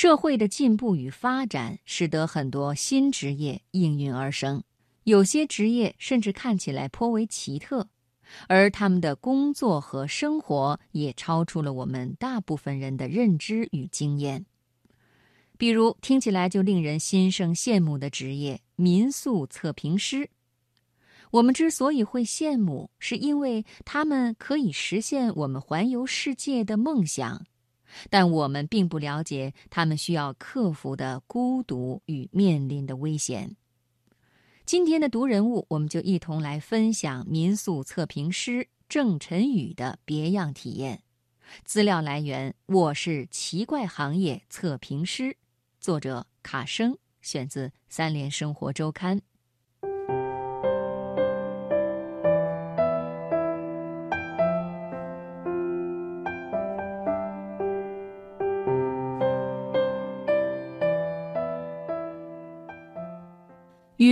社会的进步与发展，使得很多新职业应运而生，有些职业甚至看起来颇为奇特，而他们的工作和生活也超出了我们大部分人的认知与经验。比如，听起来就令人心生羡慕的职业——民宿测评师。我们之所以会羡慕，是因为他们可以实现我们环游世界的梦想。但我们并不了解他们需要克服的孤独与面临的危险。今天的读人物，我们就一同来分享民宿测评师郑晨宇的别样体验。资料来源：我是奇怪行业测评师，作者卡生，选自《三联生活周刊》。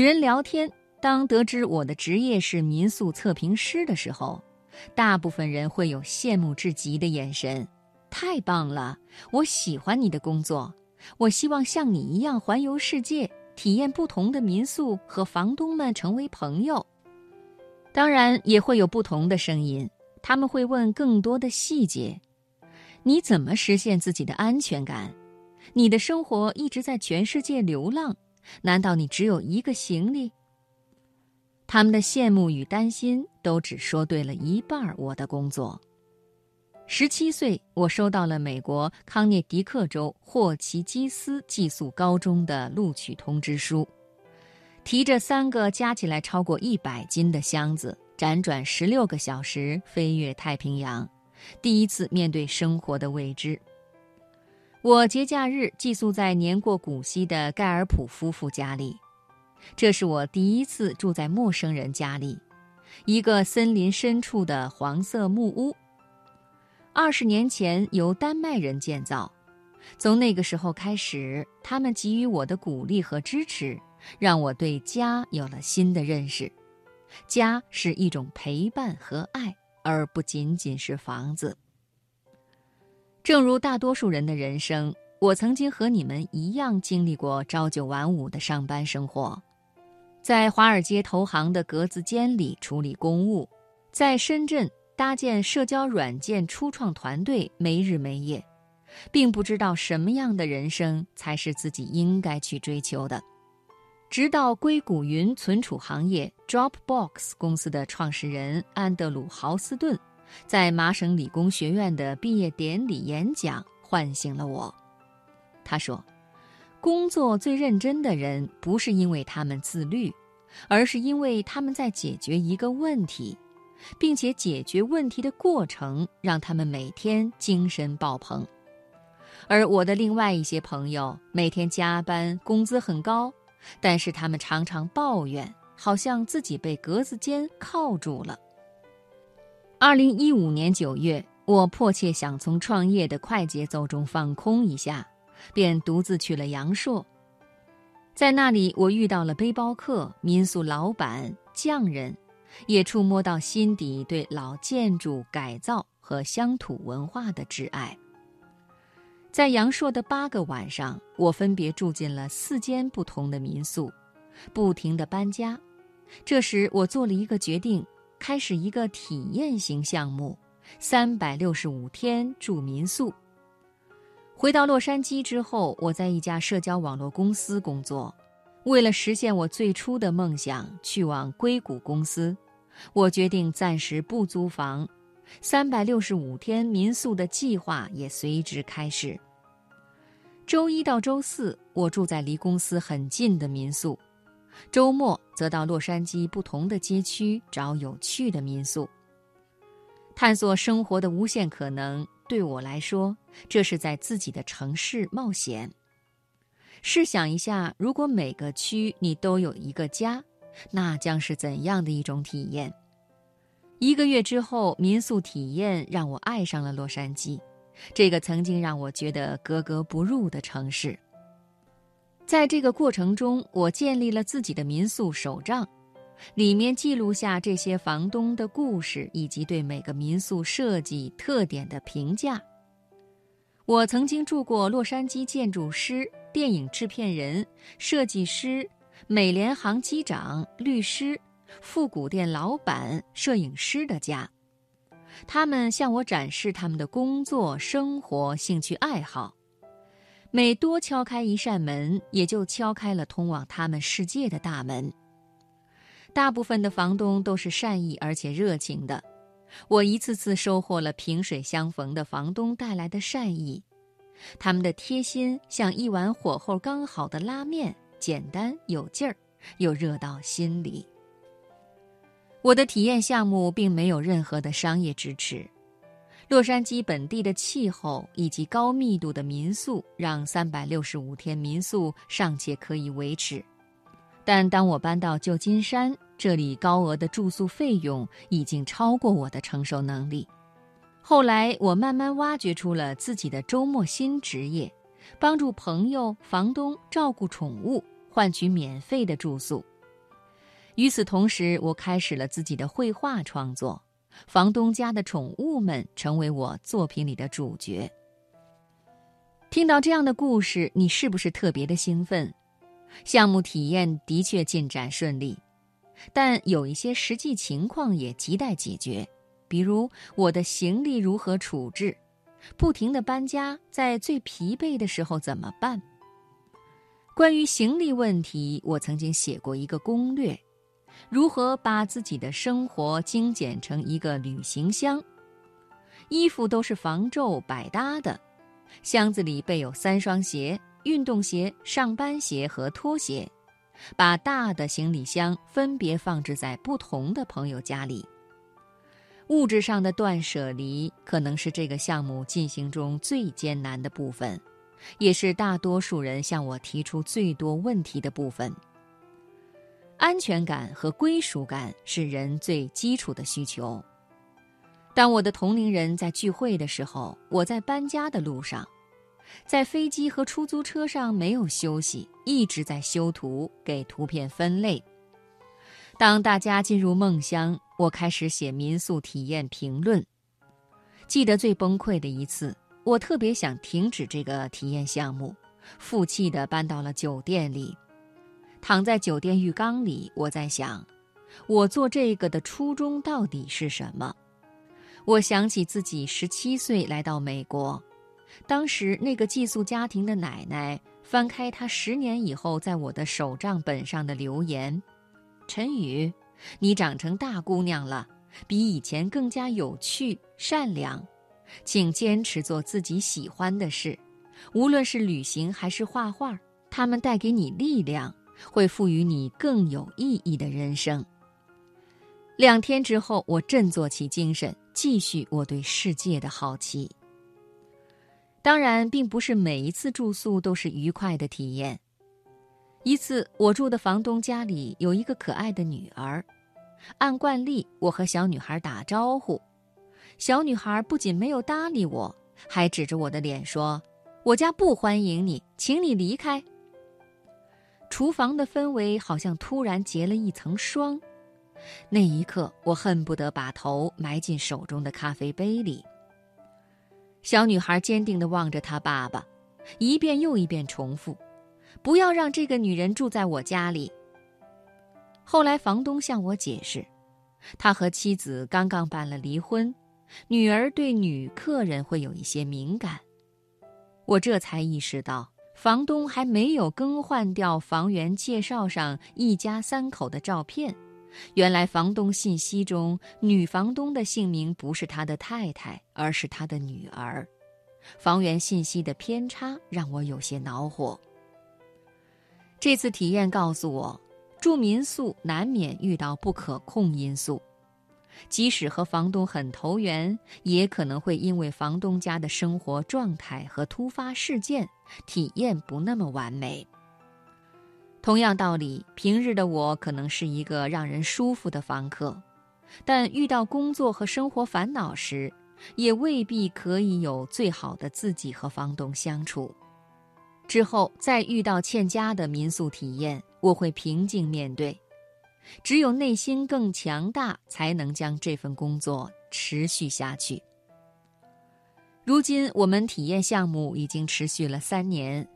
人聊天，当得知我的职业是民宿测评师的时候，大部分人会有羡慕至极的眼神。太棒了！我喜欢你的工作，我希望像你一样环游世界，体验不同的民宿，和房东们成为朋友。当然，也会有不同的声音，他们会问更多的细节：你怎么实现自己的安全感？你的生活一直在全世界流浪。难道你只有一个行李？他们的羡慕与担心都只说对了一半。我的工作。十七岁，我收到了美国康涅狄克州霍奇基斯寄宿高中的录取通知书，提着三个加起来超过一百斤的箱子，辗转十六个小时飞越太平洋，第一次面对生活的未知。我节假日寄宿在年过古稀的盖尔普夫妇家里，这是我第一次住在陌生人家里，一个森林深处的黄色木屋。二十年前由丹麦人建造，从那个时候开始，他们给予我的鼓励和支持，让我对家有了新的认识。家是一种陪伴和爱，而不仅仅是房子。正如大多数人的人生，我曾经和你们一样经历过朝九晚五的上班生活，在华尔街投行的格子间里处理公务，在深圳搭建社交软件初创团队，没日没夜，并不知道什么样的人生才是自己应该去追求的。直到硅谷云存储行业 Dropbox 公司的创始人安德鲁·豪斯顿。在麻省理工学院的毕业典礼演讲唤醒了我。他说：“工作最认真的人，不是因为他们自律，而是因为他们在解决一个问题，并且解决问题的过程让他们每天精神爆棚。”而我的另外一些朋友每天加班，工资很高，但是他们常常抱怨，好像自己被格子间铐住了。二零一五年九月，我迫切想从创业的快节奏中放空一下，便独自去了阳朔。在那里，我遇到了背包客、民宿老板、匠人，也触摸到心底对老建筑改造和乡土文化的挚爱。在阳朔的八个晚上，我分别住进了四间不同的民宿，不停地搬家。这时，我做了一个决定。开始一个体验型项目，三百六十五天住民宿。回到洛杉矶之后，我在一家社交网络公司工作。为了实现我最初的梦想，去往硅谷公司，我决定暂时不租房。三百六十五天民宿的计划也随之开始。周一到周四，我住在离公司很近的民宿。周末则到洛杉矶不同的街区找有趣的民宿，探索生活的无限可能。对我来说，这是在自己的城市冒险。试想一下，如果每个区你都有一个家，那将是怎样的一种体验？一个月之后，民宿体验让我爱上了洛杉矶，这个曾经让我觉得格格不入的城市。在这个过程中，我建立了自己的民宿手账，里面记录下这些房东的故事以及对每个民宿设计特点的评价。我曾经住过洛杉矶建筑师、电影制片人、设计师、美联航机长、律师、复古店老板、摄影师的家。他们向我展示他们的工作、生活、兴趣爱好。每多敲开一扇门，也就敲开了通往他们世界的大门。大部分的房东都是善意而且热情的，我一次次收获了萍水相逢的房东带来的善意，他们的贴心像一碗火候刚好的拉面，简单有劲儿，又热到心里。我的体验项目并没有任何的商业支持。洛杉矶本地的气候以及高密度的民宿，让三百六十五天民宿尚且可以维持。但当我搬到旧金山，这里高额的住宿费用已经超过我的承受能力。后来，我慢慢挖掘出了自己的周末新职业，帮助朋友、房东照顾宠物，换取免费的住宿。与此同时，我开始了自己的绘画创作。房东家的宠物们成为我作品里的主角。听到这样的故事，你是不是特别的兴奋？项目体验的确进展顺利，但有一些实际情况也亟待解决，比如我的行李如何处置，不停的搬家，在最疲惫的时候怎么办？关于行李问题，我曾经写过一个攻略。如何把自己的生活精简成一个旅行箱？衣服都是防皱百搭的，箱子里备有三双鞋：运动鞋、上班鞋和拖鞋。把大的行李箱分别放置在不同的朋友家里。物质上的断舍离可能是这个项目进行中最艰难的部分，也是大多数人向我提出最多问题的部分。安全感和归属感是人最基础的需求。当我的同龄人在聚会的时候，我在搬家的路上，在飞机和出租车上没有休息，一直在修图，给图片分类。当大家进入梦乡，我开始写民宿体验评论。记得最崩溃的一次，我特别想停止这个体验项目，负气的搬到了酒店里。躺在酒店浴缸里，我在想，我做这个的初衷到底是什么？我想起自己十七岁来到美国，当时那个寄宿家庭的奶奶翻开她十年以后在我的手账本上的留言：“陈宇，你长成大姑娘了，比以前更加有趣、善良，请坚持做自己喜欢的事，无论是旅行还是画画，他们带给你力量。”会赋予你更有意义的人生。两天之后，我振作起精神，继续我对世界的好奇。当然，并不是每一次住宿都是愉快的体验。一次，我住的房东家里有一个可爱的女儿，按惯例，我和小女孩打招呼，小女孩不仅没有搭理我，还指着我的脸说：“我家不欢迎你，请你离开。”厨房的氛围好像突然结了一层霜，那一刻我恨不得把头埋进手中的咖啡杯里。小女孩坚定地望着她爸爸，一遍又一遍重复：“不要让这个女人住在我家里。”后来房东向我解释，他和妻子刚刚办了离婚，女儿对女客人会有一些敏感。我这才意识到。房东还没有更换掉房源介绍上一家三口的照片，原来房东信息中女房东的姓名不是他的太太，而是他的女儿。房源信息的偏差让我有些恼火。这次体验告诉我，住民宿难免遇到不可控因素。即使和房东很投缘，也可能会因为房东家的生活状态和突发事件，体验不那么完美。同样道理，平日的我可能是一个让人舒服的房客，但遇到工作和生活烦恼时，也未必可以有最好的自己和房东相处。之后再遇到欠佳的民宿体验，我会平静面对。只有内心更强大，才能将这份工作持续下去。如今我们体验项目已经持续了三年，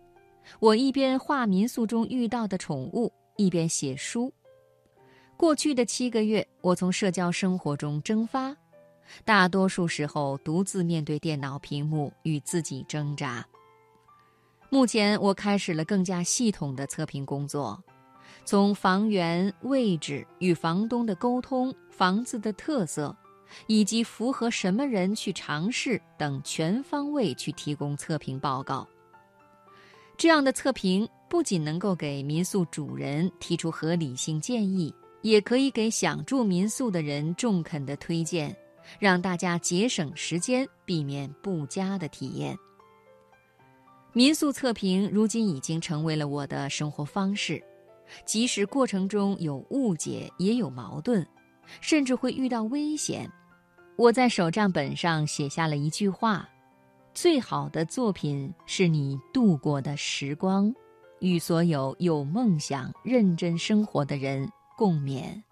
我一边画民宿中遇到的宠物，一边写书。过去的七个月，我从社交生活中蒸发，大多数时候独自面对电脑屏幕与自己挣扎。目前，我开始了更加系统的测评工作，从房源位置与房东的沟通、房子的特色。以及符合什么人去尝试等全方位去提供测评报告。这样的测评不仅能够给民宿主人提出合理性建议，也可以给想住民宿的人中肯的推荐，让大家节省时间，避免不佳的体验。民宿测评如今已经成为了我的生活方式，即使过程中有误解，也有矛盾，甚至会遇到危险。我在手账本上写下了一句话：“最好的作品是你度过的时光，与所有有梦想、认真生活的人共勉。”